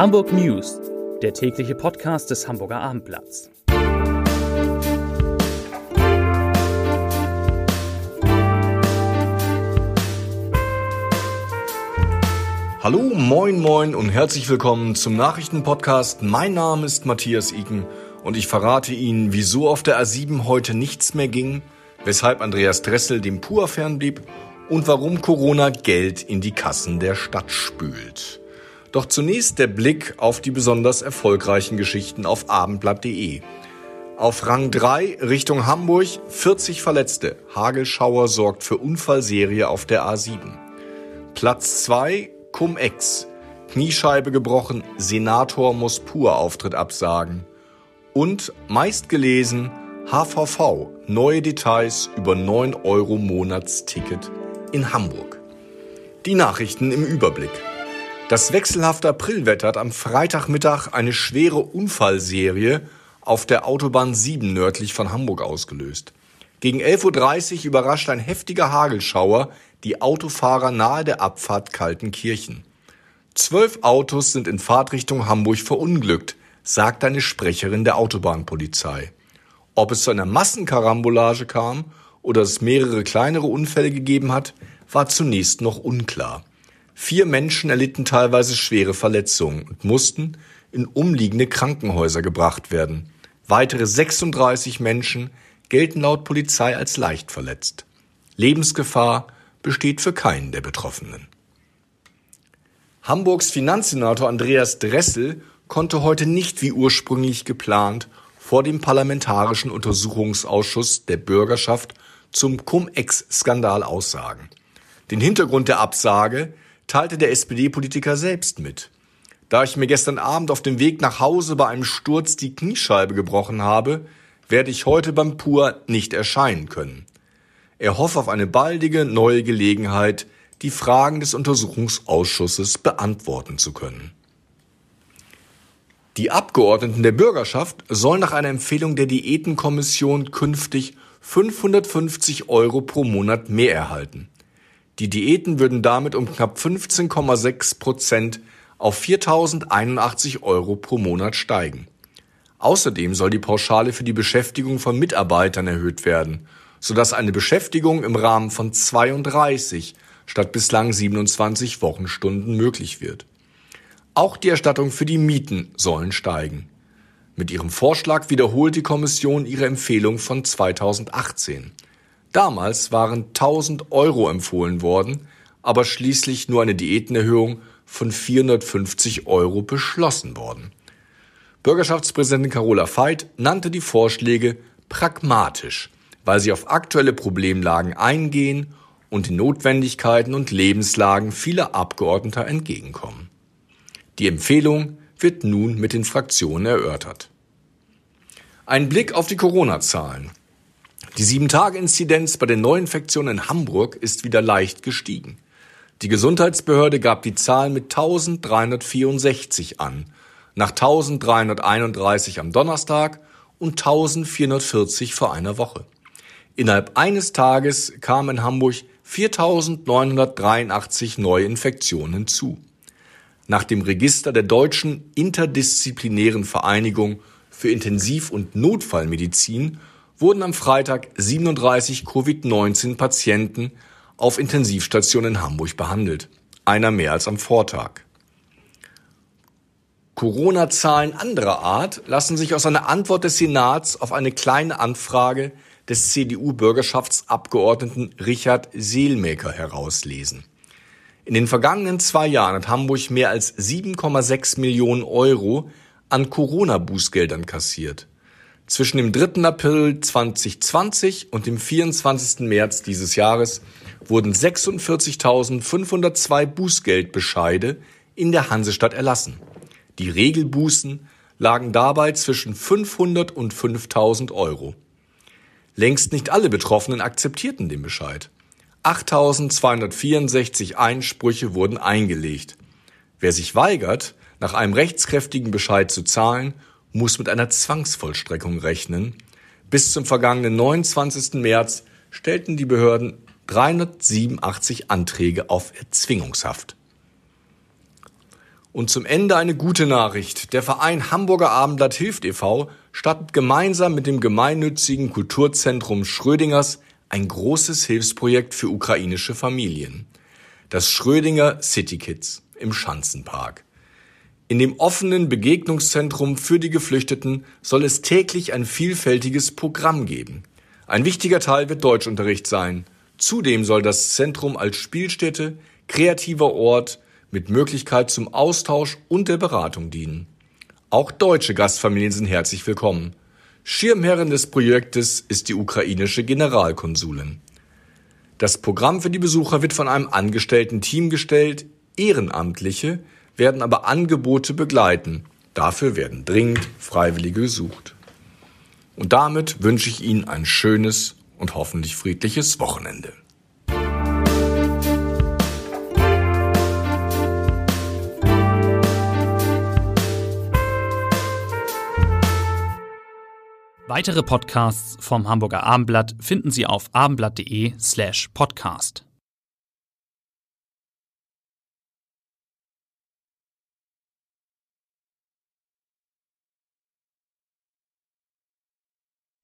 Hamburg News, der tägliche Podcast des Hamburger Abendblatts. Hallo, moin, moin und herzlich willkommen zum Nachrichtenpodcast. Mein Name ist Matthias Iken und ich verrate Ihnen, wieso auf der A7 heute nichts mehr ging, weshalb Andreas Dressel dem Pur fernblieb und warum Corona Geld in die Kassen der Stadt spült. Doch zunächst der Blick auf die besonders erfolgreichen Geschichten auf abendblatt.de. Auf Rang 3 Richtung Hamburg 40 Verletzte. Hagelschauer sorgt für Unfallserie auf der A7. Platz 2 Cum-Ex. Kniescheibe gebrochen, Senator muss pur Auftritt absagen. Und meistgelesen HVV. Neue Details über 9 Euro Monatsticket in Hamburg. Die Nachrichten im Überblick. Das wechselhafte Aprilwetter hat am Freitagmittag eine schwere Unfallserie auf der Autobahn 7 nördlich von Hamburg ausgelöst. Gegen 11.30 Uhr überrascht ein heftiger Hagelschauer die Autofahrer nahe der Abfahrt Kaltenkirchen. Zwölf Autos sind in Fahrtrichtung Hamburg verunglückt, sagt eine Sprecherin der Autobahnpolizei. Ob es zu einer Massenkarambolage kam oder es mehrere kleinere Unfälle gegeben hat, war zunächst noch unklar. Vier Menschen erlitten teilweise schwere Verletzungen und mussten in umliegende Krankenhäuser gebracht werden. Weitere 36 Menschen gelten laut Polizei als leicht verletzt. Lebensgefahr besteht für keinen der Betroffenen. Hamburgs Finanzsenator Andreas Dressel konnte heute nicht wie ursprünglich geplant vor dem Parlamentarischen Untersuchungsausschuss der Bürgerschaft zum Cum-Ex-Skandal aussagen. Den Hintergrund der Absage teilte der SPD-Politiker selbst mit. Da ich mir gestern Abend auf dem Weg nach Hause bei einem Sturz die Kniescheibe gebrochen habe, werde ich heute beim Pur nicht erscheinen können. Er hoffe auf eine baldige neue Gelegenheit, die Fragen des Untersuchungsausschusses beantworten zu können. Die Abgeordneten der Bürgerschaft sollen nach einer Empfehlung der Diätenkommission künftig 550 Euro pro Monat mehr erhalten. Die Diäten würden damit um knapp 15,6 Prozent auf 4.081 Euro pro Monat steigen. Außerdem soll die Pauschale für die Beschäftigung von Mitarbeitern erhöht werden, sodass eine Beschäftigung im Rahmen von 32 statt bislang 27 Wochenstunden möglich wird. Auch die Erstattung für die Mieten sollen steigen. Mit ihrem Vorschlag wiederholt die Kommission ihre Empfehlung von 2018. Damals waren 1000 Euro empfohlen worden, aber schließlich nur eine Diätenerhöhung von 450 Euro beschlossen worden. Bürgerschaftspräsidentin Carola Veit nannte die Vorschläge pragmatisch, weil sie auf aktuelle Problemlagen eingehen und den Notwendigkeiten und Lebenslagen vieler Abgeordneter entgegenkommen. Die Empfehlung wird nun mit den Fraktionen erörtert. Ein Blick auf die Corona-Zahlen. Die 7-Tage-Inzidenz bei den Neuinfektionen in Hamburg ist wieder leicht gestiegen. Die Gesundheitsbehörde gab die Zahl mit 1364 an, nach 1331 am Donnerstag und 1440 vor einer Woche. Innerhalb eines Tages kamen in Hamburg 4983 neue Infektionen hinzu. Nach dem Register der Deutschen Interdisziplinären Vereinigung für Intensiv- und Notfallmedizin wurden am Freitag 37 Covid-19-Patienten auf Intensivstationen in Hamburg behandelt. Einer mehr als am Vortag. Corona-Zahlen anderer Art lassen sich aus einer Antwort des Senats auf eine kleine Anfrage des CDU-Bürgerschaftsabgeordneten Richard Seelmaker herauslesen. In den vergangenen zwei Jahren hat Hamburg mehr als 7,6 Millionen Euro an Corona-Bußgeldern kassiert. Zwischen dem 3. April 2020 und dem 24. März dieses Jahres wurden 46.502 Bußgeldbescheide in der Hansestadt erlassen. Die Regelbußen lagen dabei zwischen 500 und 5000 Euro. Längst nicht alle Betroffenen akzeptierten den Bescheid. 8264 Einsprüche wurden eingelegt. Wer sich weigert, nach einem rechtskräftigen Bescheid zu zahlen, muss mit einer Zwangsvollstreckung rechnen. Bis zum vergangenen 29. März stellten die Behörden 387 Anträge auf Erzwingungshaft. Und zum Ende eine gute Nachricht. Der Verein Hamburger Abendblatt Hilft e.V. startet gemeinsam mit dem gemeinnützigen Kulturzentrum Schrödingers ein großes Hilfsprojekt für ukrainische Familien. Das Schrödinger City Kids im Schanzenpark. In dem offenen Begegnungszentrum für die Geflüchteten soll es täglich ein vielfältiges Programm geben. Ein wichtiger Teil wird Deutschunterricht sein. Zudem soll das Zentrum als Spielstätte, kreativer Ort, mit Möglichkeit zum Austausch und der Beratung dienen. Auch deutsche Gastfamilien sind herzlich willkommen. Schirmherrin des Projektes ist die ukrainische Generalkonsulin. Das Programm für die Besucher wird von einem angestellten Team gestellt, Ehrenamtliche werden aber Angebote begleiten. Dafür werden dringend Freiwillige gesucht. Und damit wünsche ich Ihnen ein schönes und hoffentlich friedliches Wochenende. Weitere Podcasts vom Hamburger Abendblatt finden Sie auf abendblatt.de slash podcast.